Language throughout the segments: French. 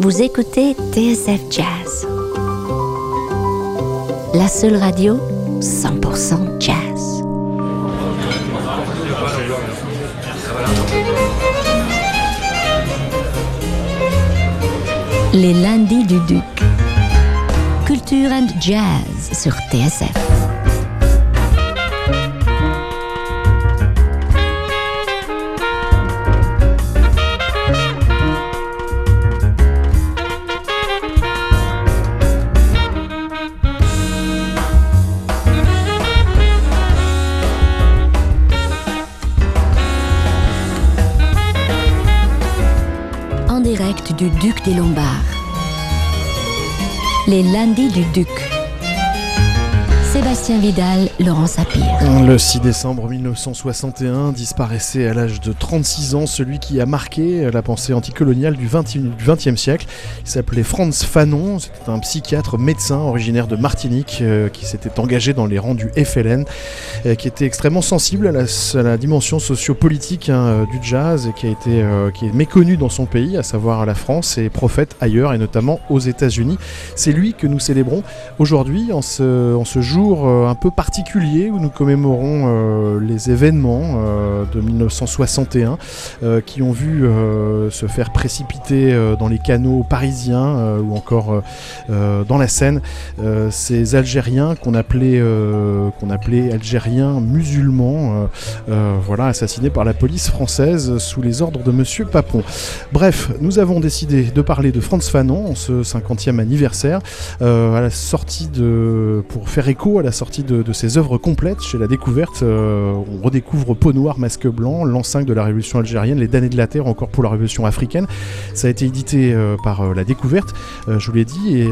Vous écoutez TSF Jazz, la seule radio 100% jazz. Les lundis du Duc. Culture and Jazz sur TSF. Des Lombards. Les lundis du Duc. Sébastien Vidal, Laurent Sapir. Le 6 décembre 1961 disparaissait à l'âge de 36 ans celui qui a marqué la pensée anticoloniale du XXe siècle. Il s'appelait Franz Fanon, c'était un psychiatre médecin originaire de Martinique euh, qui s'était engagé dans les rangs du FLN, euh, qui était extrêmement sensible à la, dimension sociopolitique hein, du jazz et qui, a été, euh, est méconnu dans son pays, à savoir la France et prophète ailleurs et notamment aux États-Unis. C'est lui que nous célébrons aujourd'hui en ce jour euh, un peu particulier où nous commémorons euh, les événements euh, de 1961 euh, qui ont vu se faire précipiter dans les canaux parisiens ou encore dans la Seine ces Algériens qu'on appelait, qu'on appelait Algériens musulmans, voilà, assassinés par la police française sous les ordres de Monsieur Papon. Bref, nous avons décidé de parler de Franz Fanon en ce 50e anniversaire, à la sortie de, pour faire écho à la sortie de, de ses œuvres complètes chez la découverte. euh, on redécouvre Peau noire, masque blanc, l'enceinte de la révolution algérienne, les damnés de la terre, encore pour la révolution africaine. Ça a été édité euh, par euh, la découverte, je vous l'ai dit, et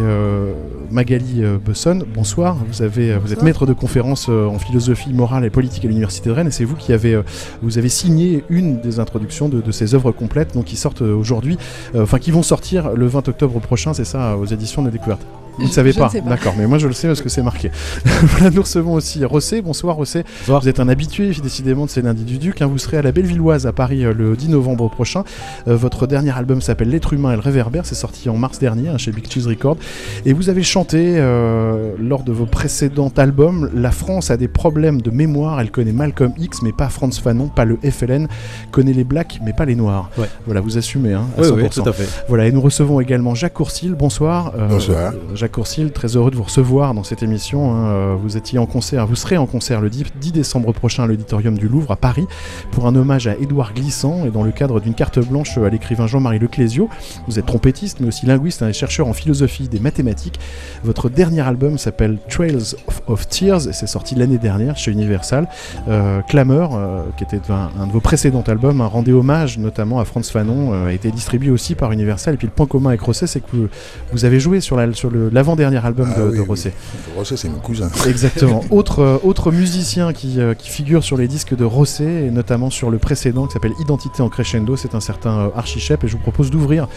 Magali Besson, bonsoir. Vous avez, vous êtes maître de conférence en philosophie morale et politique à l'université de Rennes, et c'est vous qui avez, vous avez signé une des introductions de, de ces œuvres complètes, donc qui sortent aujourd'hui, enfin qui vont sortir le 20 octobre prochain, c'est ça, aux éditions de la découverte. Vous ne savez je pas. d'accord, mais moi je le sais parce que c'est marqué. voilà, nous recevons aussi Rossé. Bonsoir Rossé. Vous êtes un habitué décidément de ces lundis du Duc. hein. Vous serez à la Bellevilloise à Paris euh, le 10 novembre prochain. Euh, votre dernier album s'appelle L'être humain et le réverbère. C'est sorti en mars dernier hein, chez Big Cheese Records. Et vous avez chanté euh, lors de vos précédents albums La France a des problèmes de mémoire. Elle connaît Malcolm X, mais pas Franz Fanon, pas le FLN. Connaît les Blacks, mais pas les Noirs. Ouais. Voilà, vous assumez hein, à Oui, 100%. oui, tout à fait. Voilà, et nous recevons également Jacques Courcil. Bonsoir. Euh, Bonsoir. Jacques Courcil, très heureux de vous recevoir dans cette émission. hein. Euh, Vous étiez en concert, vous serez en concert le 10, 10 décembre prochain à l'Auditorium du Louvre à Paris pour un hommage à Édouard Glissant et dans le cadre d'une carte blanche à l'écrivain Jean-Marie Leclésio. Vous êtes trompettiste mais aussi linguiste hein, et chercheur en philosophie des mathématiques. Votre dernier album s'appelle Trails of, of Tears et c'est sorti l'année dernière chez Universal. Euh, Clameur, euh, qui était un, un de vos précédents albums, un rendez hommage notamment à Franz Fanon, euh, a été distribué aussi par Universal. Et puis le point commun avec Rosset, c'est que vous, vous avez joué sur la- sur le- l'avant-dernier album Ah de, oui, de oui. Rosset. Rosset, c'est mon cousin. Exactement. autre, euh, musicien qui, euh, qui figure sur les disques de Rosset, et notamment sur le précédent qui s'appelle Identité en crescendo, c'est un certain euh, Archie Shep, et je vous propose d'ouvrir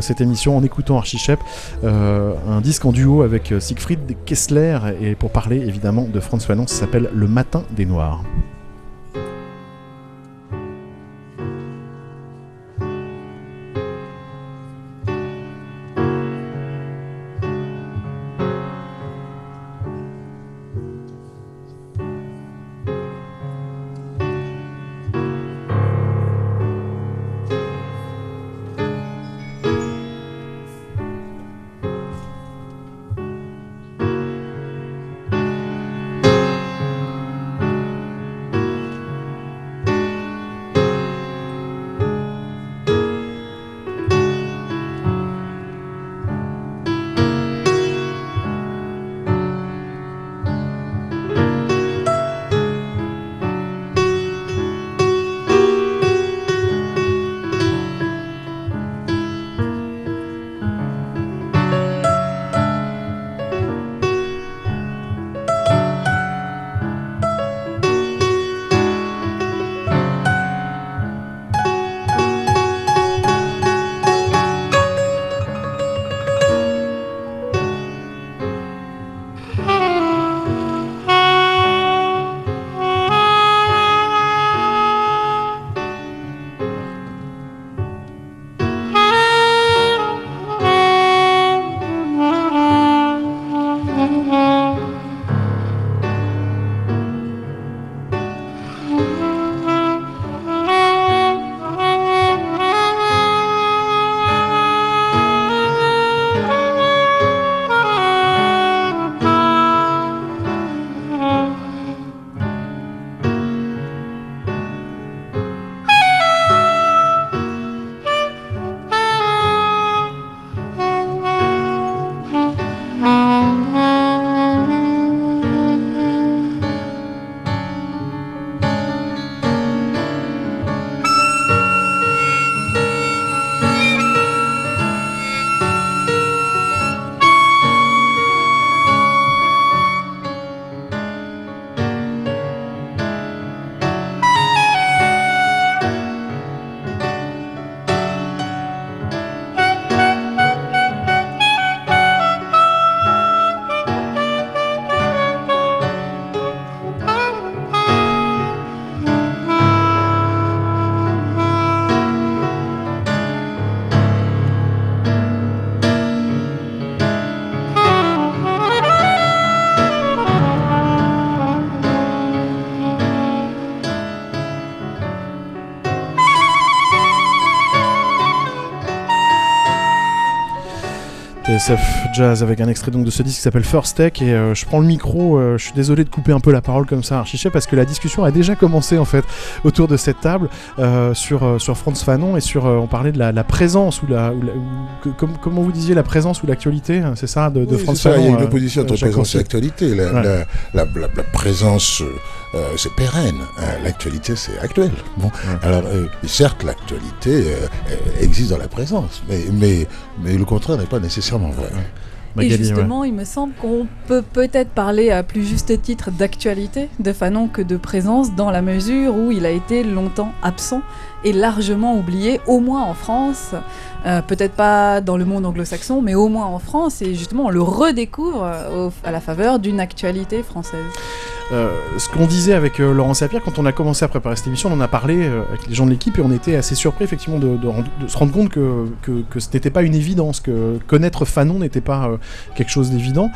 cette émission en écoutant euh, un disque en duo avec Siegfried Kessler, et pour parler évidemment de Franz Fanon, ça s'appelle Le Matin des Noirs. Jazz avec un extrait donc de ce disque qui s'appelle First Tech et euh, je prends le micro, euh, je suis désolé de couper un peu la parole comme ça Archiché parce que la discussion a déjà commencé en fait autour de cette table euh, sur, sur Franz Fanon et sur on parlait de la, la présence ou la, ou la- ou que- comme, comment vous disiez la présence ou l'actualité hein, c'est ça de, de Oui, Franz c'est ça, Fanon il y a une opposition entre présence et actualité. Ouais. la- la présence, euh, c'est pérenne. hein. L'actualité, c'est actuel. Bon. Alors, euh, certes, l'actualité euh, existe dans la présence, mais, mais, mais le contraire n'est pas nécessairement vrai. Magali, et ouais. justement, il me semble qu'on peut peut-être parler à plus juste titre d'actualité de Fanon que de présence, dans la mesure où il a été longtemps absent et largement oublié, au moins en France. Euh, peut-être pas dans le monde anglo-saxon, mais au moins en France, et justement on le redécouvre au- à la faveur d'une actualité française. Euh, ce qu'on disait avec euh, Laurent Sapir quand on a commencé à préparer cette émission, on en a parlé euh, avec les gens de l'équipe et on était assez surpris effectivement de, se rendre compte que, ce n'était pas une évidence, que connaître Fanon n'était pas quelque chose d'évident.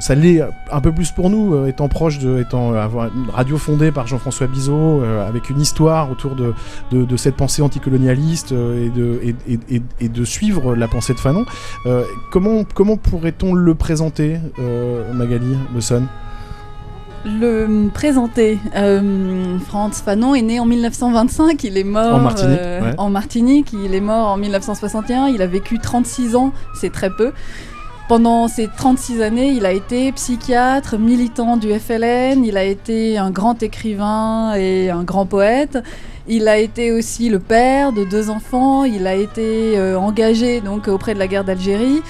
Ça l'est un peu plus pour nous, étant proche de, étant une radio fondée par Jean-François Bizot, avec une histoire autour de, cette pensée anticolonialiste et, de, suivre la pensée de Fanon. Comment pourrait-on le présenter, euh, Magali Le Son? Le présenter, euh, Franz Fanon est né en 1925, il est mort En Martinique, euh, ouais. en Martinique, il est mort en 1961, il a vécu 36 ans, c'est très peu. Pendant ces 36 années, il a été psychiatre, militant du FLN, il a été un grand écrivain et un grand poète. Il a été aussi le père de deux enfants, il a été euh, engagé donc auprès de la guerre d'Algérie.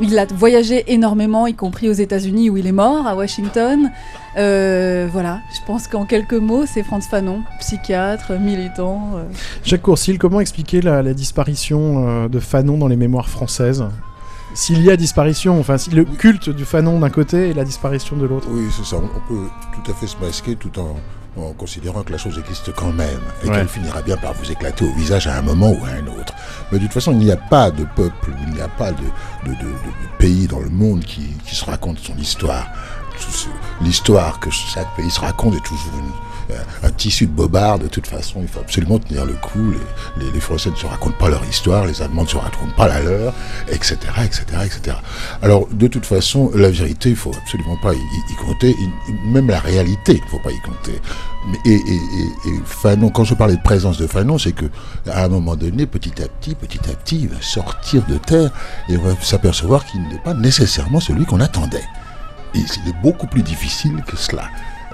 Il a voyagé énormément, y compris aux États-Unis où il est mort, à Washington. Euh, voilà, je pense qu'en quelques mots, c'est Franz Fanon, psychiatre, militant. euh. Jacques Courcil, comment expliquer la, la disparition euh, de Fanon dans les mémoires françaises? S'il y a disparition, enfin, si le culte du Fanon d'un côté et la disparition de l'autre. Oui, c'est ça. On, on peut tout à fait se masquer tout en, en considérant que la chose existe quand même et Ouais. qu'elle finira bien par vous éclater au visage à un moment ou à un autre. Mais de toute façon, il n'y a pas de peuple, il n'y a pas de, de- de- de- de pays dans le monde qui, qui se raconte son histoire. L'histoire que chaque pays se raconte est toujours une- un, tissu de bobard. De toute façon, il faut absolument tenir le coup. Les, Français ne se racontent pas leur histoire, les Allemands ne se racontent pas la leur, etc., etc., etc. Alors, de toute façon, la vérité, il faut absolument pas y, compter. Même la réalité, il ne faut pas y compter. Et Fanon, quand je parlais de présence de Fanon, c'est que à un moment donné, petit à petit, petit à petit, il va sortir de terre et on va s'apercevoir qu'il n'est pas nécessairement celui qu'on attendait. Et il est beaucoup plus difficile que cela.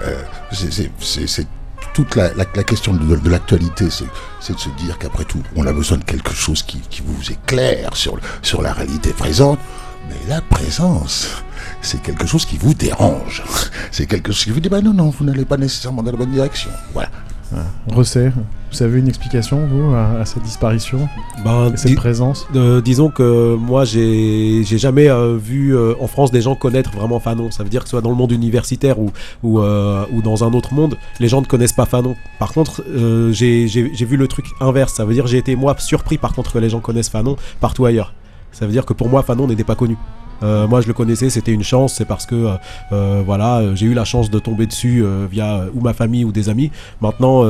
Euh, c'est- c'est- c'est c'est toute la, question de, l'actualité, c'est c'est de se dire qu'après tout, on a besoin de quelque chose qui, vous éclaire sur la réalité présente. Mais la présence, c'est quelque chose qui vous dérange. C'est quelque chose qui vous dit, bah non, non, vous n'allez pas nécessairement dans la bonne direction. Voilà. Recet, vous avez une explication, vous, à, à cette disparition Ben, et cette présence euh, disons que moi, j'ai jamais euh, vu euh, en France des gens connaître vraiment Fanon. Ça veut dire que soit dans le monde universitaire ou, ou, ou dans un autre monde, les gens ne connaissent pas Fanon. Par contre, j'ai vu le truc inverse. Ça veut dire que j'ai été, moi, surpris par contre que les gens connaissent Fanon partout ailleurs. Ça veut dire que pour moi, Fanon n'était pas connu. Euh, moi, je le connaissais, c'était une chance. C'est parce que, euh, euh, voilà, j'ai eu la chance de tomber dessus via ou ma famille ou des amis. Maintenant,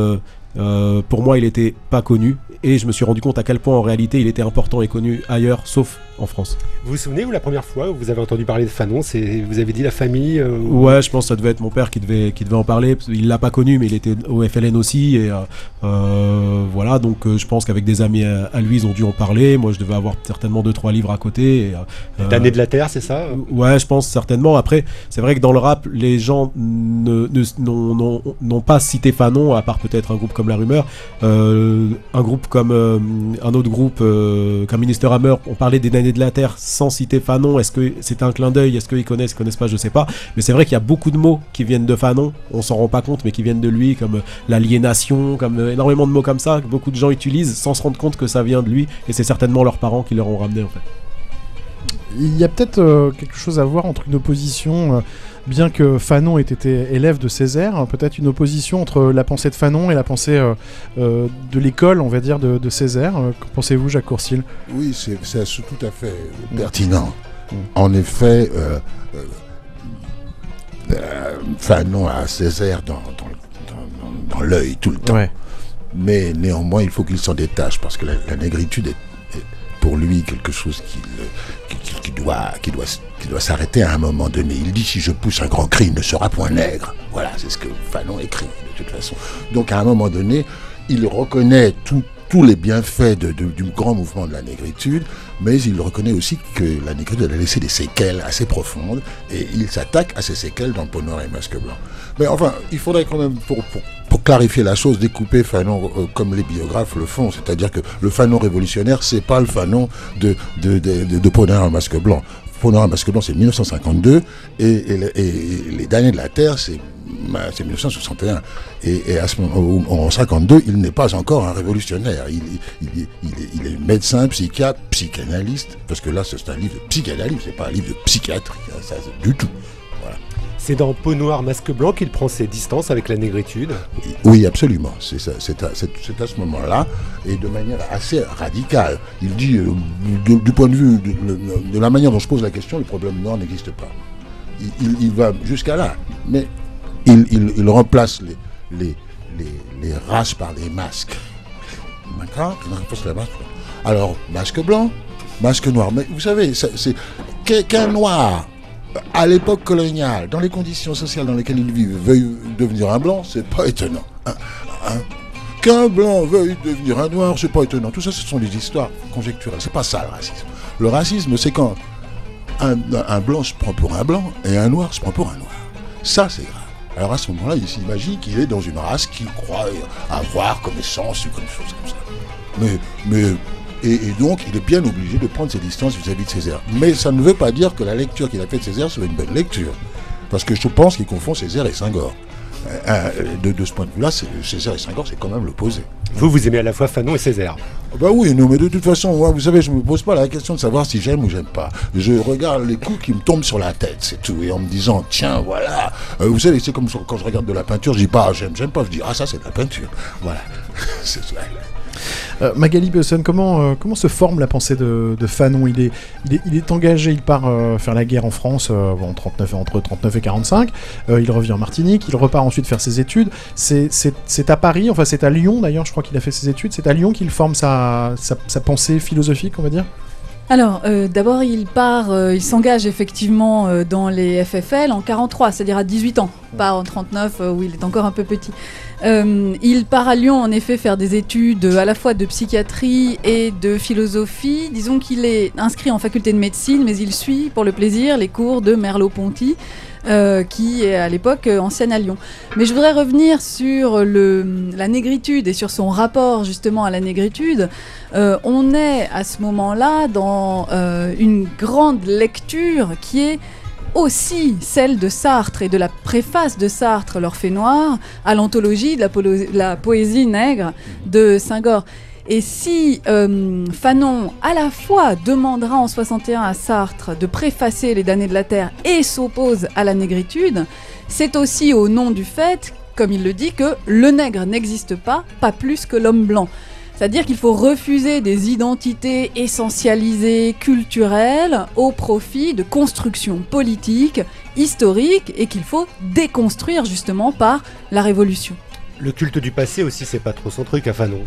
pour moi, il était pas connu et je me suis rendu compte à quel point en réalité il était important et connu ailleurs, sauf en France. Vous vous souvenez, vous, la première fois où vous avez entendu parler de Fanon, c'est vous avez dit la famille euh, ou- Ouais, je pense que ça devait être mon père qui devait, qui devait en parler. qu'il l'a pas connu, mais il était au FLN aussi. Et euh, euh, voilà, donc je pense qu'avec des amis à, à lui, ils ont dû en parler. Moi, je devais avoir certainement deux trois livres à côté. L'année de la Terre, c'est ça? Ouais, je pense certainement. Après, c'est vrai que dans le rap, les gens ne- n'ont pas cité Fanon, à part peut-être un groupe comme La Rumeur. Un groupe comme un autre groupe, comme Minister Hammer, on parlait des années de la Terre sans citer Fanon. Est-ce que c'est un clin d'œil Est-ce qu'ils connaissent, connaissent pas Je sais pas. Mais c'est vrai qu'il y a beaucoup de mots qui viennent de Fanon. On s'en rend pas compte, mais qui viennent de lui, comme euh, l'aliénation, comme euh, énormément de mots comme ça que beaucoup de gens utilisent sans se rendre compte que ça vient de lui. Et c'est certainement leurs parents qui leur ont ramené en fait. Il y a peut-être euh, quelque chose à voir entre une opposition, euh, bien que Fanon ait été élève de Césaire, peut-être une opposition entre la pensée de Fanon et la pensée euh, de l'école, on va dire, de, de Césaire. Qu'en pensez-vous, Jacques Courcil? Oui, c'est tout à fait pertinent. En effet, euh, euh, euh, Fanon a Césaire dans, dans, dans- dans l'œil tout le temps. Ouais. Mais néanmoins, il faut qu'il s'en détache parce que la, la négritude est, est- pour lui quelque chose qui, qui, qui doit, s'arrêter à un moment donné. Il dit si je pousse un grand cri, il ne sera point nègre. Voilà, c'est ce que Fanon écrit de toute façon. Donc à un moment donné, il reconnaît tout, tous les bienfaits du grand mouvement de la négritude, mais il reconnaît aussi que la négritude a laissé des séquelles assez profondes et il s'attaque à ces séquelles dans Peau noire et Masque blanc. Mais enfin, il faudrait quand même, pour, clarifier la chose, découper Fanon euh, comme les biographes le font, c'est-à-dire que le Fanon révolutionnaire, c'est pas le Fanon de, de, de, et Masque blanc. Et Masque blanc, c'est 1952 et, les derniers de la Terre, c'est c'est 1961. Et, à ce moment, en 52, il n'est pas encore un révolutionnaire. Il, est, médecin, psychiatre, psychanalyste, parce que là, c'est un livre de psychanalyse, c'est pas un livre de psychiatrie, ça, du tout. Voilà. C'est dans Peau noire, masque blanc qu'il prend ses distances avec la négritude Oui, absolument. C'est à, ce moment-là, et de manière assez radicale. Il dit, euh, du point de vue de, la manière dont je pose la question, le problème noir n'existe pas. Il, va jusqu'à là. Mais il, remplace les, les, les, les, races par des masques. D'accord? Il remplace les masques. Alors, masque blanc, masque noir. Mais vous savez, c'est qu'un noir, à l'époque coloniale, dans les conditions sociales dans lesquelles il vit, veuille devenir un blanc, c'est pas étonnant. Qu'un blanc veuille devenir un noir, c'est pas étonnant. Tout ça, ce sont des histoires conjecturales. C'est pas ça le racisme. Le racisme, c'est quand un, un blanc se prend pour un blanc et un noir se prend pour un noir. Ça, c'est grave. Alors à ce moment-là, il s'imagine qu'il est dans une race qu'il croit avoir comme essence ou comme chose comme ça. Mais, mais et, et, donc, il est bien obligé de prendre ses distances vis-à-vis -vis de Césaire. Mais ça ne veut pas dire que la lecture qu'il a faite de Césaire soit une bonne lecture. Parce que je pense qu'il confond Césaire et Senghor. Euh, de, de, ce point de vue-là, Césaire et Senghor, c'est quand même l'opposé. Vous, vous aimez à la fois Fanon et Césaire Bah oui, non, mais de toute façon, moi, vous savez, je me pose pas la question de savoir si j'aime ou j'aime pas. Je regarde les coups qui me tombent sur la tête, c'est tout. Et en me disant, tiens, voilà. Euh, vous savez, c'est comme quand je regarde de la peinture, je dis pas, j'aime, j'aime pas. Je dis, ah, ça, c'est de la peinture. Voilà. c'est ça. Euh, Magali Besson, comment, euh, comment se forme la pensée de, Fanon? Il est, il, est, engagé, il part euh, faire la guerre en France bon, 39, entre 39 et 45, il revient en Martinique, il repart ensuite faire ses études. C'est à Paris, enfin c'est à Lyon d'ailleurs, je crois qu'il a fait ses études, c'est à Lyon qu'il forme sa, sa pensée philosophique, on va dire? Alors, euh, d'abord, il part, euh, il s'engage effectivement euh, dans les FFL en 43, c'est-à-dire à 18 ans, pas en 39 où il est encore un peu petit. il part à Lyon, en effet, faire des études à la fois de psychiatrie et de philosophie. Disons qu'il est inscrit en faculté de médecine, mais il suit pour le plaisir les cours de Merleau-Ponty. Euh, qui est à l'époque euh, ancienne à Lyon. Mais je voudrais revenir sur la négritude et sur son rapport justement à la négritude. Euh, on est à ce moment-là dans une grande lecture qui est aussi celle de Sartre et de la préface de Sartre, L'Orphée Noir, à l'anthologie de la, la, poésie nègre de Senghor. Et si euh, Fanon, à la fois, demandera en 61 à Sartre de préfacer Les damnés de la Terre et s'oppose à la négritude, c'est aussi au nom du fait, comme il le dit, que le nègre n'existe pas, pas plus que l'homme blanc. C'est-à-dire qu'il faut refuser des identités essentialisées, culturelles, au profit de constructions politiques, historiques, et qu'il faut déconstruire justement par la révolution. Le culte du passé aussi, c'est pas trop son truc à Fanon.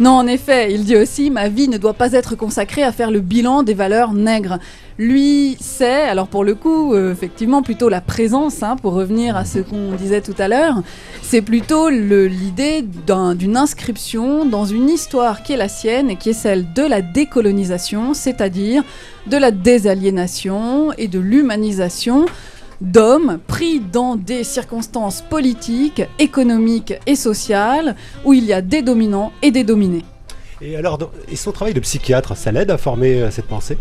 Non, en effet, il dit aussi ma vie ne doit pas être consacrée à faire le bilan des valeurs nègres. Lui, c'est, alors pour le coup, euh, effectivement, plutôt la présence, hein, pour revenir à ce qu'on disait tout à l'heure, c'est plutôt l'idée d'une un, inscription dans une histoire qui est la sienne et qui est celle de la décolonisation, c'est-à-dire de la désaliénation et de l'humanisation d'hommes pris dans des circonstances politiques, économiques et sociales où il y a des dominants et des dominés. Et alors, et son travail de psychiatre, ça l'aide à former cette pensée?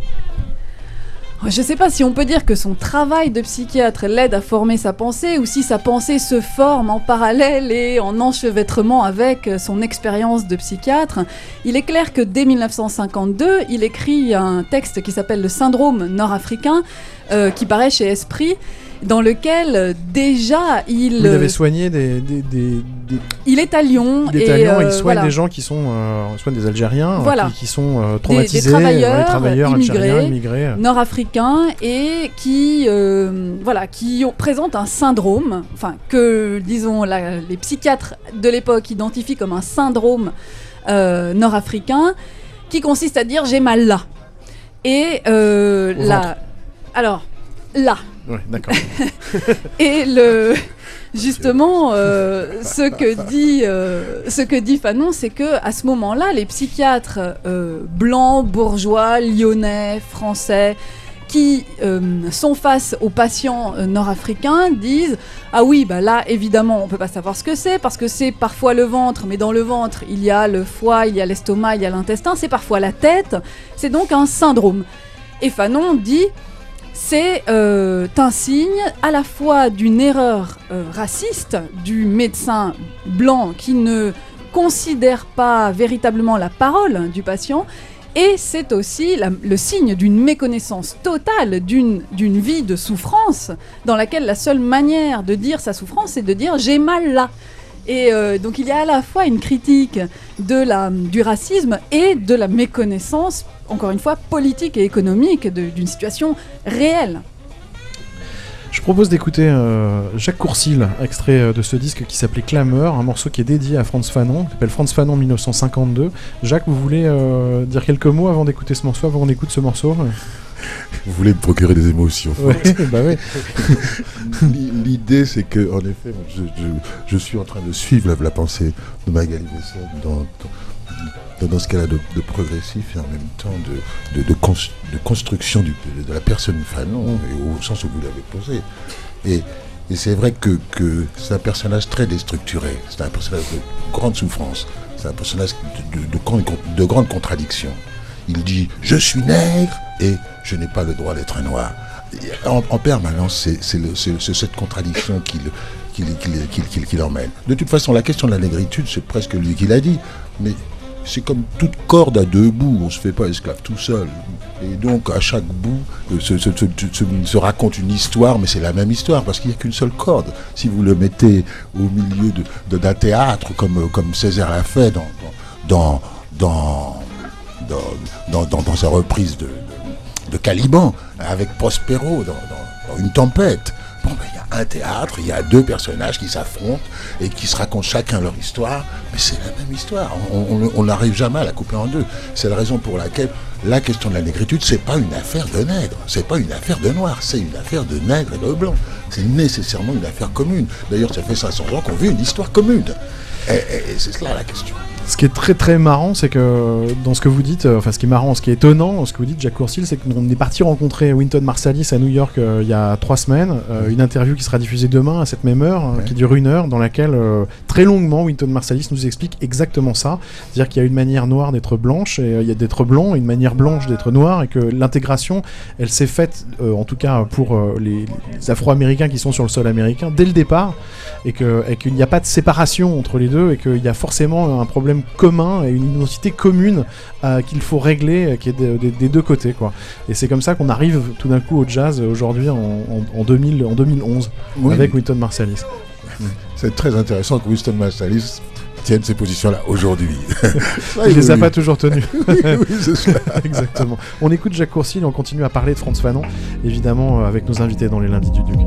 Je ne sais pas si on peut dire que son travail de psychiatre l'aide à former sa pensée ou si sa pensée se forme en parallèle et en enchevêtrement avec son expérience de psychiatre. Il est clair que dès 1952, il écrit un texte qui s'appelle Le syndrome nord-africain, euh, qui paraît chez Esprit dans lequel euh, déjà il. Il avait soigné des, des, des, des, Il est à Lyon. Il est et à Lyon, euh, il soigne voilà. des gens qui sont. Euh, soigne des Algériens Voilà. qui, qui, sont euh, traumatisés, travailleurs, ouais, travailleurs immigrés, algériens, immigrés. nord-africains et qui euh, voilà qui ont, présentent un syndrome, enfin que disons la, les psychiatres de l'époque identifient comme un syndrome euh, nord-africain qui consiste à dire j'ai mal là. Et euh, la... Alors, là. Ouais, d'accord. Et le justement euh, ce que dit euh, ce que dit Fanon, c'est que à ce moment-là, les psychiatres euh, blancs, bourgeois, lyonnais, français qui sont face aux patients nord-africains disent ah oui bah là évidemment on peut pas savoir ce que c'est parce que c'est parfois le ventre mais dans le ventre il y a le foie il y a l'estomac il y a l'intestin c'est parfois la tête c'est donc un syndrome et Fanon dit c'est euh, un signe à la fois d'une erreur euh, raciste du médecin blanc qui ne considère pas véritablement la parole du patient et c'est aussi le signe d'une méconnaissance totale d'une d'une vie de souffrance dans laquelle la seule manière de dire sa souffrance c'est de dire j'ai mal là. Et euh, donc il y a à la fois une critique de la, du racisme et de la méconnaissance, encore une fois, politique et économique d'une situation réelle. Je propose d'écouter euh, Jacques Courcil, extrait euh, de ce disque qui s'appelait Clameur, un morceau qui est dédié à Franz Fanon, qui s'appelle Franz Fanon 1952. Jacques, vous voulez dire quelques mots avant d'écouter ce morceau, avant qu'on écoute ce morceau? Vous voulez me procurer des émotions. Ouais, bah ouais. L'idée, c'est que, en effet, je, je- je suis en train de suivre la, la pensée de Magali Besson dans, dans, dans ce qu'elle a de, de progressif et en même temps de, de, de cons- de construction du- de la personne Fanon, et au sens où vous l'avez posé. Et, et c'est vrai que, que c'est un personnage très déstructuré, c'est un personnage de grande souffrance, c'est un personnage de, de, de de grande contradiction. Il dit Je suis nègre et je n'ai pas le droit d'être noir. En, en permanence, c'est- cette contradiction qui le- l'emmène. De toute façon, la question de la négritude, c'est presque lui qui l'a dit. Mais c'est comme toute corde à deux bouts, on ne se fait pas esclave tout seul. Et donc, à chaque bout, euh, se, raconte une histoire, mais c'est la même histoire, parce qu'il n'y a qu'une seule corde. Si vous le mettez au milieu d'un théâtre, comme, euh, comme Césaire l'a fait dans sa reprise de, de, Caliban, avec Prospero dans, Une tempête. Bon, ben, il y a un théâtre, il y a deux personnages qui s'affrontent et qui se racontent chacun leur histoire, mais c'est la même histoire. On- n'arrive jamais à la couper en deux. C'est la raison pour laquelle la question de la négritude, c'est pas une affaire de nègre, c'est pas une affaire de noir, c'est une affaire de nègre et de blanc. C'est nécessairement une affaire commune. D'ailleurs, ça fait 500 ans qu'on vit une histoire commune. Et, et- et c'est cela la question. Ce qui est très très marrant, c'est que dans ce que vous dites, euh, enfin ce qui est marrant, ce qui est étonnant ce que vous dites, Jacques Courcil, c'est qu'on est parti rencontrer Winton Marsalis à New York euh, il y a trois semaines. euh, une interview qui sera diffusée demain à cette même heure, Ouais. qui dure une heure, dans laquelle euh, très longuement Winton Marsalis nous explique exactement ça. C'est-à-dire qu'il y a une manière noire d'être blanche, et il y a d'être blanc, et une manière blanche d'être noir, et que l'intégration, elle s'est faite, en tout cas pour les, les Afro-Américains qui sont sur le sol américain, dès le départ, et qu'il n'y a pas de séparation entre les deux, et qu'il y a forcément un problème commun et une identité commune euh, qu'il faut régler, euh, qui est de- de- des deux côtés, quoi. Et c'est comme ça qu'on arrive tout d'un coup au jazz euh, aujourd'hui en, en, en 2000, en 2011 Oui, avec Winton Marsalis. C'est très intéressant que Winston Marsalis tienne ces positions-là aujourd'hui. Ça, Il les a oui, pas toujours oui, oui, cela. Exactement. On écoute Jacques Courcil et on continue à parler de Franz Fanon, évidemment avec nos invités dans les lundis du Duc.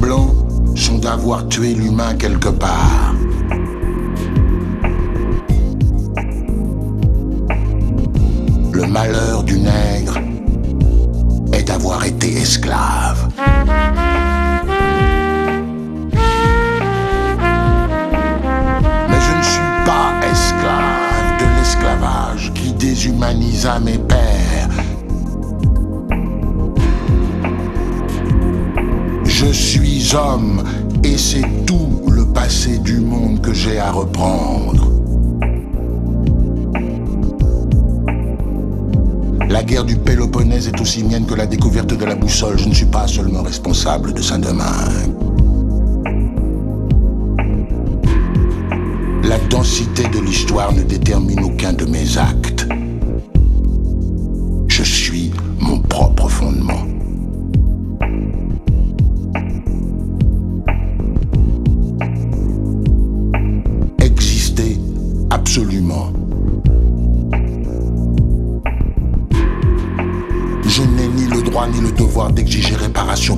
L'inhumanité du blanc sont d'avoir tué l'humain quelque part. Le malheur du nègre est d'avoir été esclave. Mais je ne suis pas esclave de l'esclavage qui déshumanisa mes pères. Je suis homme et c'est tout le passé du monde que j'ai à reprendre. La guerre du Péloponnèse est aussi mienne que la découverte de la boussole. Je ne suis pas seulement responsable de Saint-Domingue. La densité de l'histoire ne détermine aucun de mes actes. Je suis mon propre fondement.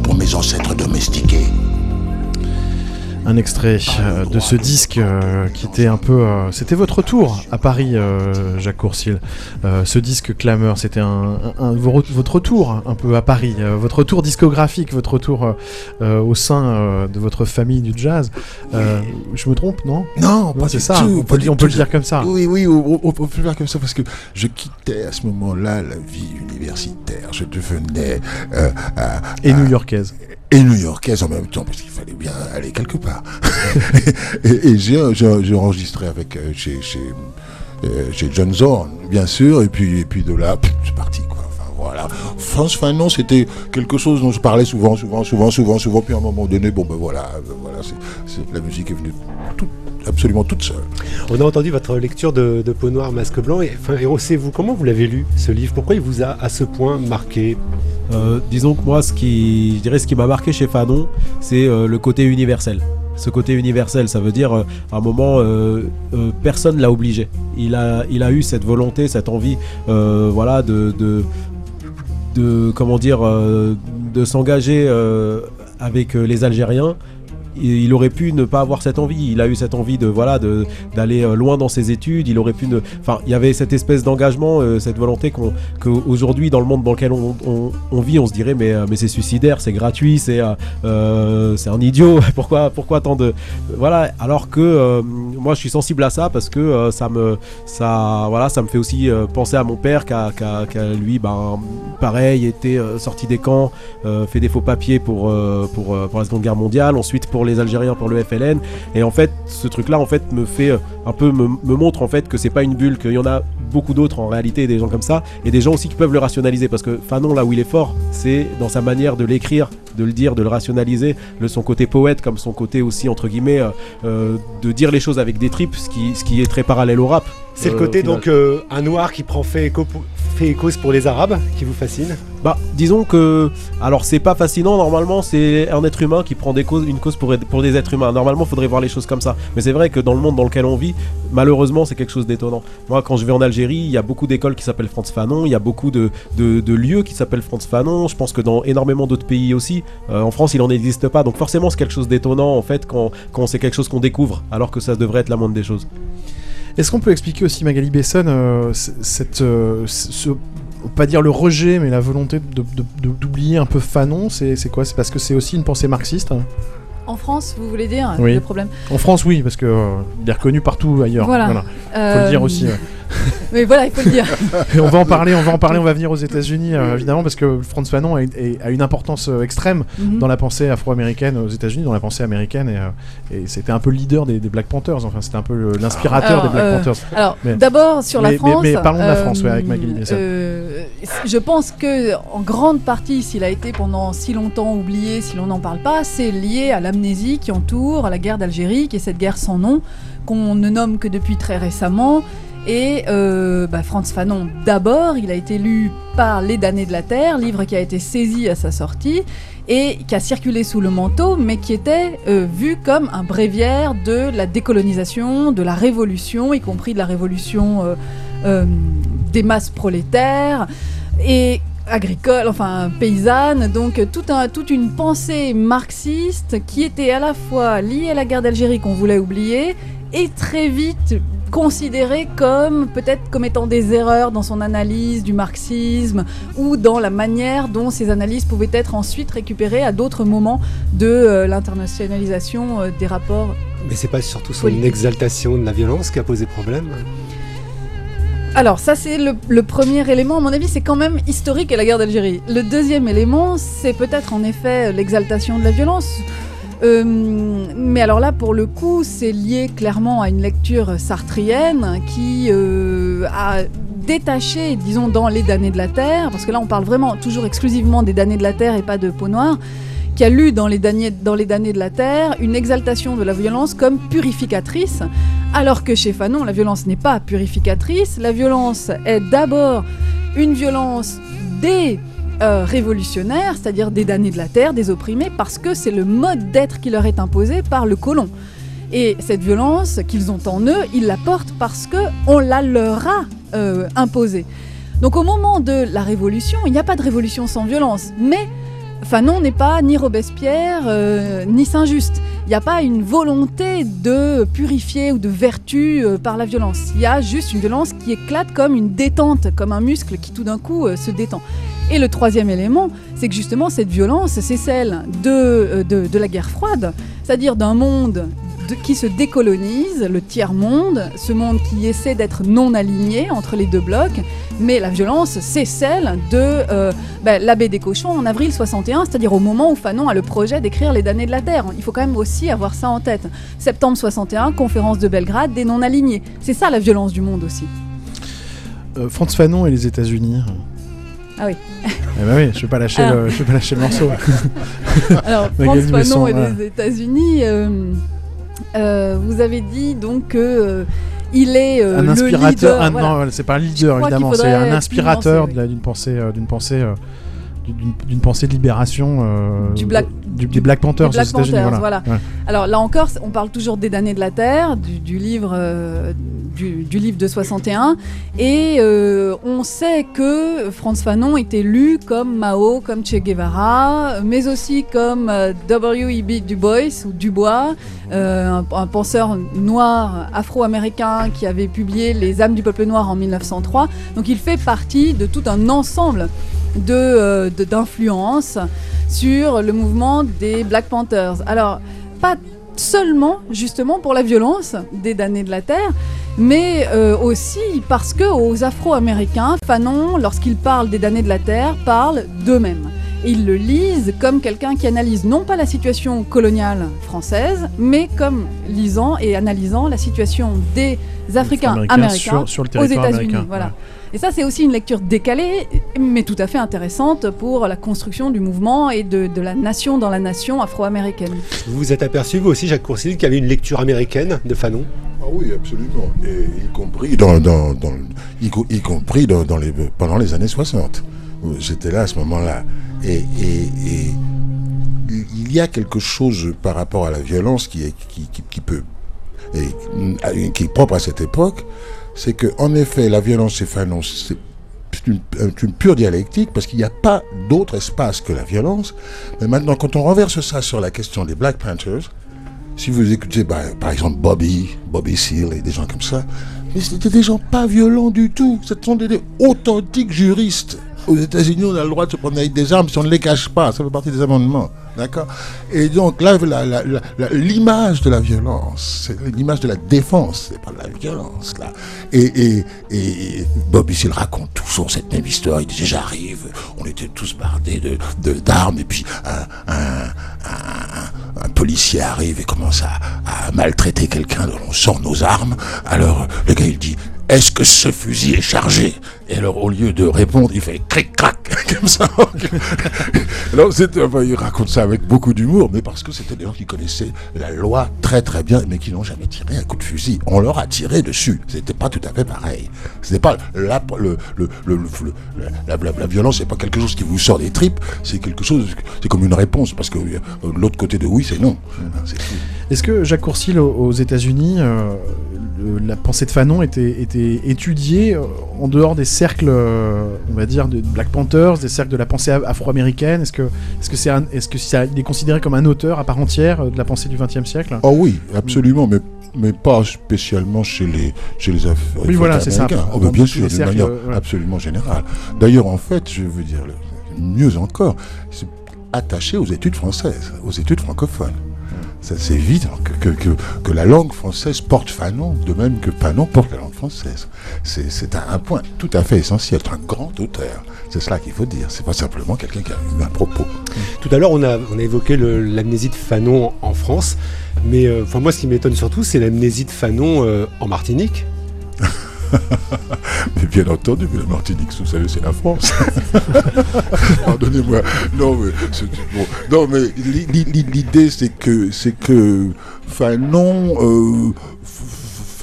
Pour mes ancêtres domestiqués. Un extrait euh, de ce disque euh, qui était un peu. euh, c'était votre tour à Paris, Jacques Courcil. Ce disque Clameur, c'était un, un- un- vo- votre retour un peu à Paris, votre retour discographique, votre retour au sein de votre famille du jazz. Je me trompe, non? Non, Non, c'est ça, on peut, le- on peut le dire comme ça. Oui, oui, on, peut le dire comme ça parce que je quittais à ce moment-là la vie universitaire. Je devenais à- Et new-yorkaise. et new-yorkaise en même temps parce qu'il fallait bien aller quelque part. et et j'ai enregistré avec euh, chez chez, euh, chez John Zorn, bien sûr, et puis et puis de là, c'est parti quoi. Enfin voilà. France Fanon, c'était quelque chose dont je parlais souvent, souvent, souvent, souvent, souvent. Puis à un moment donné, bon ben voilà, ben voilà, c'est- la musique est venue tout- absolument toute seule. On a entendu votre lecture de, de Peau Noire, Masque Blanc. Et, enfin, et vous comment vous l'avez lu, ce livre? Pourquoi il vous a à ce point marqué? Euh, disons que moi, ce qui, je dirais, ce qui m'a marqué chez Fanon, c'est euh, le côté universel. Ce côté universel, ça veut dire, euh, à un moment, euh, euh, personne l'a obligé. Il a, eu cette volonté, cette envie, voilà, de, de, comment dire, de s'engager avec les Algériens il, aurait pu ne pas avoir cette envie. Il a eu cette envie de voilà de d'aller euh, loin dans ses études. Il aurait pu ne, enfin, il y avait cette espèce d'engagement, euh, cette volonté qu'on qu'aujourd'hui dans le monde dans lequel on, vit, on se dirait mais euh, mais c'est suicidaire, c'est gratuit, c'est c'est un idiot. pourquoi pourquoi tant de voilà alors que moi je suis sensible à ça parce que ça me ça voilà ça me fait aussi penser à mon père qui a, qui a- lui ben pareil était sorti des camps fait des faux papiers pour pour pour la seconde guerre mondiale ensuite pour les Algériens pour le FLN et en fait ce truc là en fait me fait euh, un peu me, me montre en fait que c'est pas une bulle qu'il y en a beaucoup d'autres en réalité des gens comme ça et des gens aussi qui peuvent le rationaliser parce que Fanon là où il est fort c'est dans sa manière de l'écrire de le dire de le rationaliser le son côté poète comme son côté aussi entre guillemets euh, euh, de dire les choses avec des tripes ce qui ce qui est très parallèle au rap. C'est le côté donc euh, un noir qui prend fait, écho fait échos pour les Arabes qui vous fascine. Bah, disons que. Alors, c'est pas fascinant, normalement, c'est un être humain qui prend des causes, une cause pour, pour des êtres humains. Normalement, faudrait voir les choses comme ça. Mais c'est vrai que dans le monde dans lequel on vit, malheureusement, c'est quelque chose d'étonnant. Moi, quand je vais en Algérie, il y a beaucoup d'écoles qui s'appellent Franz Fanon, il y a beaucoup de, de, lieux qui s'appellent Franz Fanon. Je pense que dans énormément d'autres pays aussi. Euh, en France, il en existe pas. Donc, forcément, c'est quelque chose d'étonnant, en fait, quand, quand c'est quelque chose qu'on découvre, alors que ça devrait être la moindre des choses. Est-ce qu'on peut expliquer aussi, Magali Besson, euh, cette, euh, ce, pas dire le rejet, mais la volonté de- de- de- d'oublier un peu Fanon C'est quoi? C'est parce que c'est aussi une pensée marxiste? En France, vous voulez dire Oui. le problème? En France, oui, parce que euh, est reconnu partout ailleurs. Voilà. Faut le dire Euh, aussi. ouais. Oui, voilà, il faut le dire. Et on va en parler, on va en parler, on va venir aux États-Unis euh, évidemment parce que Franz Fanon a, une importance euh, extrême Mhm. dans la pensée afro-américaine aux États-Unis, dans la pensée américaine et, euh, et c'était un peu le leader des, des Black Panthers. Enfin, c'était un peu l'inspirateur des Black euh, Panthers. Alors, Mais- d'abord sur la mais- mais- France. mais parlons de la France, ouais, avec euh, je pense que en grande partie, s'il a été pendant si longtemps oublié, si l'on n'en parle pas, c'est lié à l'amnésie qui entoure la guerre d'Algérie, qui est cette guerre sans nom qu'on ne nomme que depuis très récemment. Et euh, bah, Franz Fanon, d'abord, il a été lu par Les damnés de la Terre, livre qui a été saisi à sa sortie et qui a circulé sous le manteau, mais qui était euh, vu comme un bréviaire de la décolonisation, de la révolution, y compris de la révolution euh, des masses prolétaires et agricole, enfin paysanne, donc toute une pensée marxiste qui était à la fois liée à la guerre d'Algérie qu'on voulait oublier et très vite considérée comme peut-être comme étant des erreurs dans son analyse du marxisme ou dans la manière dont ces analyses pouvaient être ensuite récupérées à d'autres moments de euh, l'internationalisation euh, des rapports Mais c'est pas surtout son exaltation de la violence qui a posé problème Alors ça c'est le, le premier élément, à mon avis c'est quand même historique à la guerre d'Algérie. Le deuxième élément c'est peut-être en effet l'exaltation de la violence. Euh, mais alors là pour le coup c'est lié clairement à une lecture sartrienne qui euh, a détaché, disons, dans les damnés de la Terre, parce que là on parle vraiment toujours exclusivement des damnés de la Terre et pas de peau noire, qui a lu dans les, damnés, dans les damnés de la Terre une exaltation de la violence comme purificatrice, alors que chez Fanon, la violence n'est pas purificatrice, la violence est d'abord une violence des euh, révolutionnaires, c'est-à-dire des damnés de la terre, des opprimés, parce que c'est le mode d'être qui leur est imposé par le colon. Et cette violence qu'ils ont en eux, ils la portent parce que on la leur a euh, imposée. Donc au moment de la révolution, il n'y a pas de révolution sans violence, mais Fanon n'est pas ni Robespierre euh, ni Saint-Just. Il n'y a pas une volonté de purifier ou de vertu par la violence. Il y a juste une violence qui éclate comme une détente, comme un muscle qui tout d'un coup se détend. Et le troisième élément, c'est que justement cette violence, c'est celle de, euh, de, la guerre froide, c'est-à-dire d'un monde de- qui se décolonise, le tiers-monde, ce monde qui essaie d'être non aligné entre les deux blocs, mais la violence, c'est celle de euh, ben, l'abbé des cochons en avril 61, c'est-à-dire au moment où Fanon a le projet d'écrire Les damnés de la Terre. Il faut quand même aussi avoir ça en tête. Septembre 61, conférence de Belgrade, des non-alignés. C'est ça la violence du monde aussi. Euh, Fanon et les États-Unis. Ah oui. Eh ben oui, je vais pas lâcher, Alors. le, je vais pas lâcher le morceau. Alors, Besson, Fanon et les États-Unis, euh, euh, vous avez dit donc que euh, il est euh, un le inspirateur, leader, un- voilà. non, c'est pas un leader évidemment, c'est un inspirateur d'une pensée, d'une pensée euh, d'une d'une pensée de libération Du Black- du- des Black Panthers Black aux. Panthers, Voilà. voilà. Ouais. Alors là encore, on parle toujours des damnés de la Terre, du, du livre, euh, du, du livre de 61, et euh, on sait que Franz Fanon était lu comme Mao, comme Che Guevara, mais aussi comme euh, W.E.B. Du Bois ou Dubois, un, un penseur noir afro-américain qui avait publié Les âmes du peuple noir en 1903. Donc il fait partie de tout un ensemble de, sur le mouvement des Black Panthers. Alors, pas seulement justement pour la violence des damnés de la Terre, mais euh, aussi parce que aux Afro-Américains, Fanon, lorsqu'il parle des damnés de la Terre, parle d'eux-mêmes. Ils le lisent comme quelqu'un qui analyse non pas la situation coloniale française, mais comme lisant et analysant la situation des Africains Américains américains sur, sur le aux États-Unis. américain. Voilà. Ouais. Et ça, c'est aussi une lecture décalée, mais tout à fait intéressante pour la construction du mouvement et de, de la nation dans la nation afro-américaine. Vous vous êtes aperçu, vous aussi, Jacques Courcil, qu'il y avait une lecture américaine de Fanon? Ah oui, absolument. Et y compris dans, dans, dans- y, co- y compris dans, dans les, pendant les années 60. où J'étais là à ce moment-là. Et, il y a quelque chose par rapport à la violence qui, est, qui, qui, peut et, qui est propre à cette époque, c'est que en effet la violence c'est une, pure dialectique parce qu'il n'y a pas d'autre espace que la violence. Mais maintenant, quand on renverse ça sur la question des Black Panthers, si vous écoutez bah, par exemple Bobby, Bobby Seale et des gens comme ça, mais c'était des gens pas violents du tout. Ce sont des authentiques juristes. Aux États-Unis, on a le droit de se promener avec des armes si on ne les cache pas. Ça fait partie des amendements. D'accord? Et donc là, l'image de la violence, c'est l'image de la défense, c'est pas de la violence là. Et, et, et Bobby Seale raconte toujours cette même histoire. Il disait j'arrive, on était tous bardés de de- d'armes et puis un, policier arrive et commence à maltraiter quelqu'un dont on sort nos armes. Alors le gars il dit est-ce que ce fusil est chargé? Et alors au lieu de répondre, il fait cric crac comme ça. alors enfin, il raconte ça avec beaucoup d'humour, mais parce que c'était des gens qui connaissaient la loi très très bien, mais qui n'ont jamais tiré un coup de fusil. On leur a tiré dessus. C'était pas tout à fait pareil. C'était pas la, le, le, le, le- la, la- la violence, c'est pas quelque chose qui vous sort des tripes. C'est quelque chose, c'est comme une réponse, parce que euh, l'autre côté de oui, c'est non. Tout. Est-ce que Jacques Courcil aux, aux États-Unis, euh, le- la pensée de Fanon était, était étudiée euh, en dehors des cercles, euh, on va dire, de Black Panthers, des cercles de la pensée af- afro-américaine Est-ce que, est-ce que c'est, un- est-ce que ça, il est considéré comme un auteur à part entière euh, de la pensée du XXe siècle? Oh oui, absolument, mais, mais pas spécialement chez les, chez les Af- Oui, voilà, c'est ça. Oh, bien sûr, d'une manière euh, absolument générale. D'ailleurs, en fait, je veux dire, mieux encore, c'est attaché aux études françaises, aux études francophones. Ça, c'est évident que, que, que, la langue française porte Fanon, de même que Fanon porte la langue française. C'est un, un point tout à fait essentiel. Un grand auteur. C'est cela qu'il faut dire. C'est pas simplement quelqu'un qui a eu un propos. Tout à l'heure, on a, on a évoqué l'amnésie de Fanon en France, mais euh, enfin, moi, ce qui m'étonne surtout, c'est l'amnésie de Fanon euh, en Martinique. Mais bien entendu, mais la Martinique, vous savez, c'est la France. Pardonnez-moi. Non, mais, mais li- li- li- l'idée, c'est que, c'est que Fanon, euh,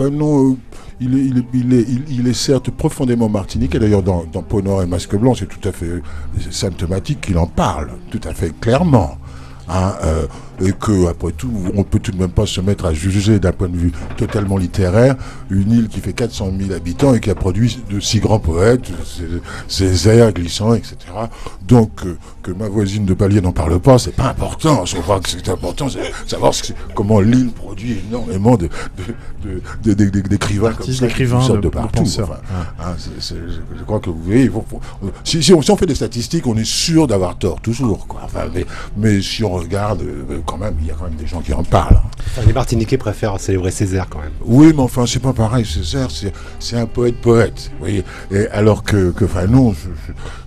euh, il est, il, est, il, est, certes profondément martinique, et d'ailleurs dans, dans et Masque Blanc, c'est tout à fait symptomatique qu'il en parle, tout à fait clairement. Hein, euh, et que après tout, on peut tout de même pas se mettre à juger d'un point de vue totalement littéraire une île qui fait 400 000 habitants et qui a produit de si grands poètes, ses, airs glissants, etc. Donc euh, que ma voisine de palier n'en parle pas, c'est pas important. Je crois que c'est important, c'est savoir ce comment l'île produit énormément de de- de- d'écrivains comme ça, qui d'écrivains, sortent de- de partout. enfin, hein, c'est- c'est- je, je crois que vous voyez, il faut- faut- si, si on, si on fait des statistiques, on est sûr d'avoir tort toujours. Quoi. Enfin, mais, mais si on regarde, euh, quand même, il y a quand même des gens qui en parlent. Enfin, les Martiniquais préfèrent célébrer Césaire quand même. Oui, mais enfin, c'est pas pareil. Césaire, c'est, un poète-poète. Voyez Et alors que, que Fanon,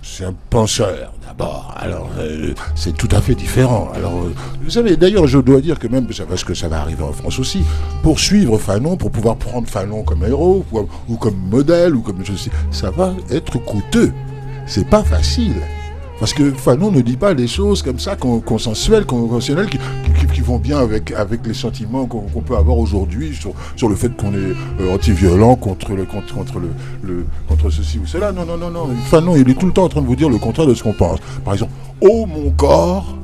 c'est un penseur d'abord. Alors, euh, c'est tout à fait différent. Alors, euh, vous savez, d'ailleurs, je dois dire que même, parce que ça va arriver en France aussi, pour suivre Fanon, pour pouvoir prendre Fanon comme héros, ou, ou comme modèle, ou comme je sais, ça va être coûteux. C'est pas facile. Parce que Fanon ne dit pas des choses comme ça, consensuelles, conventionnelles, qui, vont bien avec, les sentiments qu'on peut avoir aujourd'hui sur, le fait qu'on est euh, anti-violent contre, contre, contre, le, contre ceci ou cela. Non, non, non, non. Fanon, il est tout le temps en train de vous dire le contraire de ce qu'on pense. Par exemple, oh mon corps,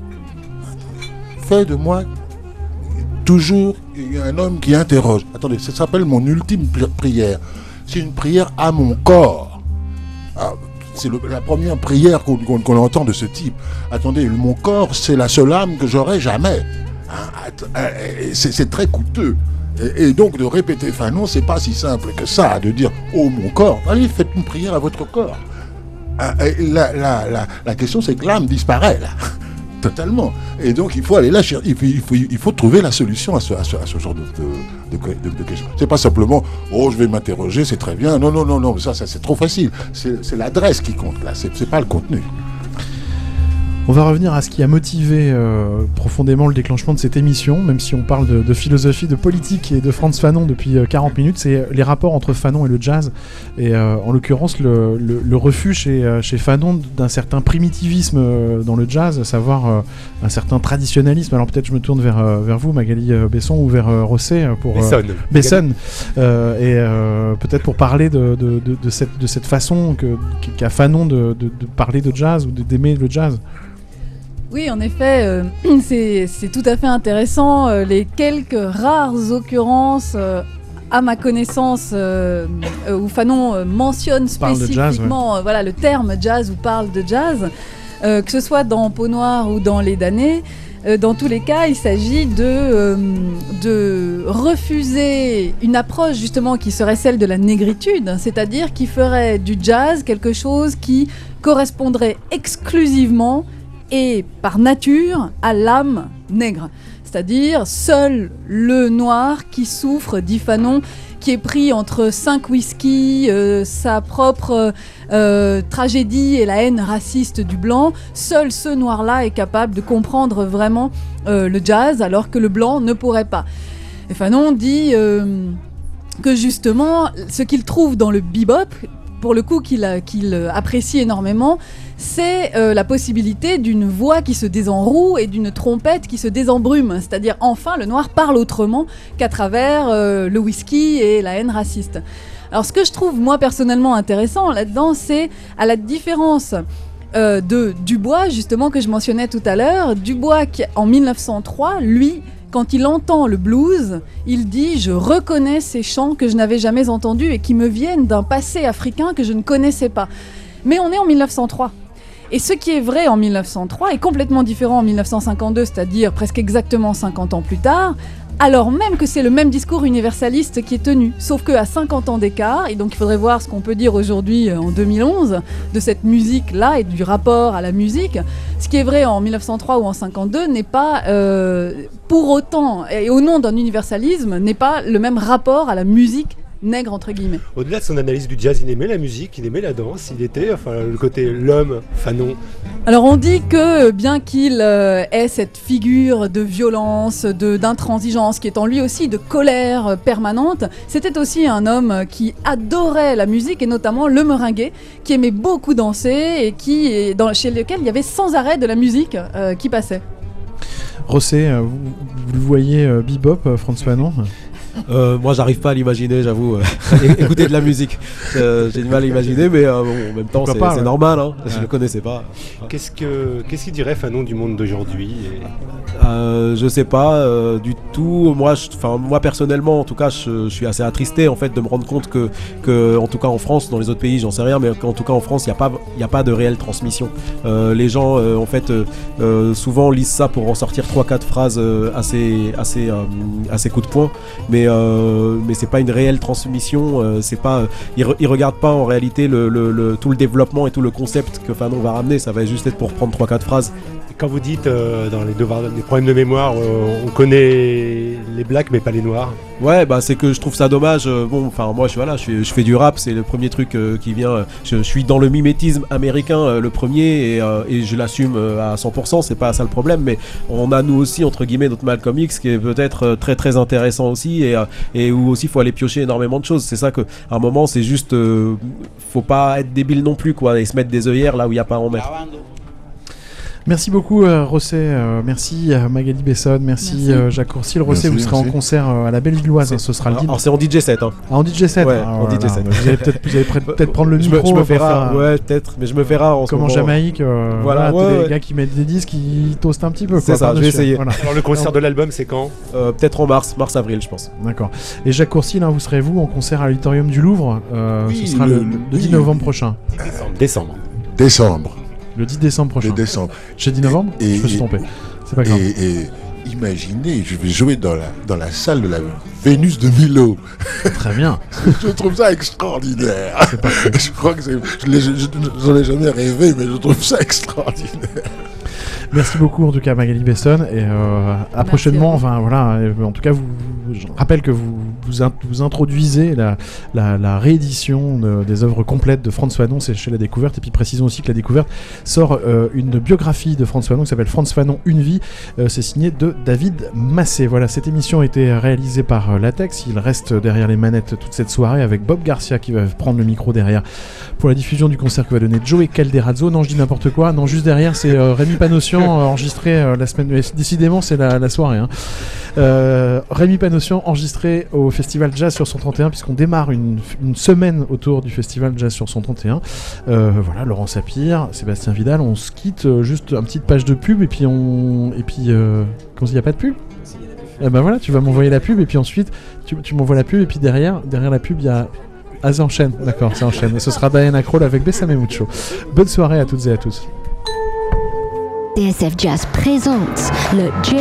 fais de moi toujours un homme qui interroge. Attendez, ça s'appelle mon ultime prière. C'est une prière à mon corps. Ah, c'est la première prière qu'on entend de ce type. Attendez, mon corps, c'est la seule âme que j'aurai jamais. Hein, euh, c'est très coûteux. Et, donc de répéter Fanon, c'est pas si simple que ça, de dire Oh mon corps, allez, faites une prière à votre corps. La, la, la question, c'est que l'âme disparaît là. Totalement. Et donc, il faut aller là, il faut, il faut, il faut trouver la solution à ce, à ce, genre de, de, de, de. C'est pas simplement, oh, je vais m'interroger, c'est très bien. Non, non, non, non, ça, ça c'est trop facile. C'est l'adresse qui compte là, c'est pas le contenu. On va revenir à ce qui a motivé euh, profondément le déclenchement de cette émission, même si on parle de, philosophie, de politique et de Franz Fanon depuis 40 euh, minutes, c'est les rapports entre Fanon et le jazz, et euh, en l'occurrence le, le, refus chez, chez Fanon d'un certain primitivisme dans le jazz, à savoir un certain traditionnalisme. Alors peut-être je me tourne vers, vers vous, Magali Besson, ou vers Rosset pour... Besson. et peut-être pour parler de, de, de, cette, de cette façon qu'a Fanon de, parler de jazz ou d'aimer le jazz. Oui, en effet, euh, c'est tout à fait intéressant. Euh, les quelques rares occurrences, euh, à ma connaissance, où Fanon mentionne spécifiquement voilà, le terme jazz ou parle de jazz, que ce soit dans Peau Noire ou dans Les Damnés, dans tous les cas, il s'agit de, de refuser une approche justement qui serait celle de la négritude, c'est-à-dire qui ferait du jazz quelque chose qui correspondrait exclusivement et par nature à l'âme nègre. C'est-à-dire seul le noir qui souffre, dit Fanon, qui est pris entre cinq whisky, euh, sa propre euh, tragédie et la haine raciste du blanc, seul ce noir-là est capable de comprendre vraiment euh, le jazz alors que le blanc ne pourrait pas. Fanon dit que justement, ce qu'il trouve dans le bebop, pour le coup qu'il apprécie énormément, c'est euh, la possibilité d'une voix qui se désenroue et d'une trompette qui se désembrume. C'est-à-dire, enfin, le noir parle autrement qu'à travers euh, le whisky et la haine raciste. Alors, ce que je trouve, moi, personnellement intéressant là-dedans, c'est à la différence euh, de Dubois, justement, que je mentionnais tout à l'heure. Dubois, qui, en 1903, lui, quand il entend le blues, il dit Je reconnais ces chants que je n'avais jamais entendus et qui me viennent d'un passé africain que je ne connaissais pas. Mais on est en 1903. Et ce qui est vrai en 1903 est complètement différent en 1952, c'est-à-dire presque exactement 50 ans plus tard, alors même que c'est le même discours universaliste qui est tenu, sauf qu'à 50 ans d'écart, et donc il faudrait voir ce qu'on peut dire aujourd'hui euh, en 2011 de cette musique-là et du rapport à la musique, ce qui est vrai en 1903 ou en 52 n'est pas euh, pour autant, et au nom d'un universalisme, n'est pas le même rapport à la musique nègre entre guillemets. Au-delà de son analyse du jazz, il aimait la musique, il aimait la danse, il était, enfin le côté l'homme, Fanon. Alors on dit que bien qu'il euh, ait cette figure de violence, de d'intransigeance, qui est en lui aussi de colère permanente, c'était aussi un homme qui adorait la musique et notamment le meringue, qui aimait beaucoup danser et qui dans, chez lequel il y avait sans arrêt de la musique euh, qui passait. Rosset, euh, vous, vous, voyez bebop, François Fanon? Euh, moi, j'arrive pas à l'imaginer, j'avoue. Euh, écouter de la musique, euh, j'ai du mal à imaginer, mais en même temps, c'est normal. Hein, Je le connaissais pas. Qu'est-ce que qu'est-ce qu'il dirait Fanon du monde d'aujourd'hui Je sais pas du tout. Moi, enfin moi personnellement, en tout cas, je, suis assez attristé en fait de me rendre compte que, que en tout cas en France, dans les autres pays, j'en sais rien, mais en tout cas en France, il n'y a pas il a pas de réelle transmission. les gens, en fait, souvent lisent ça pour en sortir 3-4 phrases assez assez assez coup de poing, mais euh, mais c'est pas une réelle transmission. Euh, c'est pas, il, regarde pas en réalité tout le développement et tout le concept que Fanon va ramener. Ça va juste être pour prendre 3-4 phrases. quand vous dites euh, dans les devoirs, des problèmes de mémoire, on connaît les blacks mais pas les noirs. Ouais, bah c'est que je trouve ça dommage. Euh, bon, enfin moi je voilà, je, je, fais du rap, c'est le premier truc euh, qui vient. Euh, je, suis dans le mimétisme américain, le premier, et, et je l'assume à 100%. C'est pas ça le problème, mais on a nous aussi entre guillemets notre Malcolm X qui est peut-être très très intéressant aussi, et, et où aussi faut aller piocher énormément de choses. C'est ça que à un moment c'est juste, faut pas être débile non plus quoi, et se mettre des œillères là où il y a pas à en mettre. Merci beaucoup euh, Rosset, euh, merci euh, Magali Besson, merci, Merci. euh, Jacques Courcil. Rosset, vous serez en concert euh, à la Bellevilloise, hein, ce sera le Alors, 10 alors, c'est en DJ set. Hein. Ah, en DJ set Ouais, Ah, en voilà. DJ set. Vous allez peut-être peut- prendre le je micro me, je me fais rare, ouais, peut-être, mais je me fais rare en ce comme en. Jamaïque, euh, Voilà, ouais, des gars qui mettent des disques, qui toastent un petit peu. C'est ça, je vais essayer. Voilà. Alors le concert de l'album, c'est quand? Euh, peut-être en mars, mars-avril, je pense. D'accord. Et Jacques Courcil, hein, vous serez vous en concert à l'Auditorium du Louvre Oui, Ce sera le, le- le 10 oui. novembre prochain. Décembre. Décembre. Le 10 décembre prochain. Le décembre. J'ai dit novembre Et- Je me suis trompé. C'est pas grave. Et, et imaginez, je vais jouer dans la, dans la salle de la Vénus de Milo. Très bien. Je trouve ça extraordinaire. je crois que c'est. je J'en ai jamais rêvé, mais je trouve ça extraordinaire. Merci beaucoup en tout cas Magali Besson et euh, à prochainement. Enfin voilà, en tout cas vous, je rappelle que vous vous, in- vous introduisez la, la, la réédition de- des œuvres complètes de Franz Fanon, c'est chez La Découverte. Et puis précisons aussi que La Découverte sort euh, une biographie de Franz Fanon qui s'appelle Franz Fanon Une vie. Euh, c'est signé de David Massé. Voilà, cette émission a été réalisée par Latex. Il reste derrière les manettes toute cette soirée avec Bob Garcia qui va prendre le micro derrière pour la diffusion du concert que va donner Joey Calderazzo. Non, je dis n'importe quoi. Non, juste derrière, c'est Rémi Panossian euh, enregistré euh, la semaine. Décidément, c'est la, soirée. hein. Euh, Rémi Panossian enregistré au Festival Jazz sur son 31, puisqu'on démarre une, semaine autour du Festival Jazz sur son 31. Euh, voilà, Laurent Sapir, Sébastien Vidal. On se quitte juste une petite page de pub et puis on. Et puis. Euh, il n'y a pas de pub? Eh ben voilà, tu vas m'envoyer la pub et puis ensuite tu, tu m'envoies la pub et puis derrière, derrière la pub il y a ah, ça enchaîne, d'accord, ça enchaîne. Et ce sera Diana Kroll avec Bessame Mucho. Bonne soirée à toutes et à tous. TSF Jazz présente le J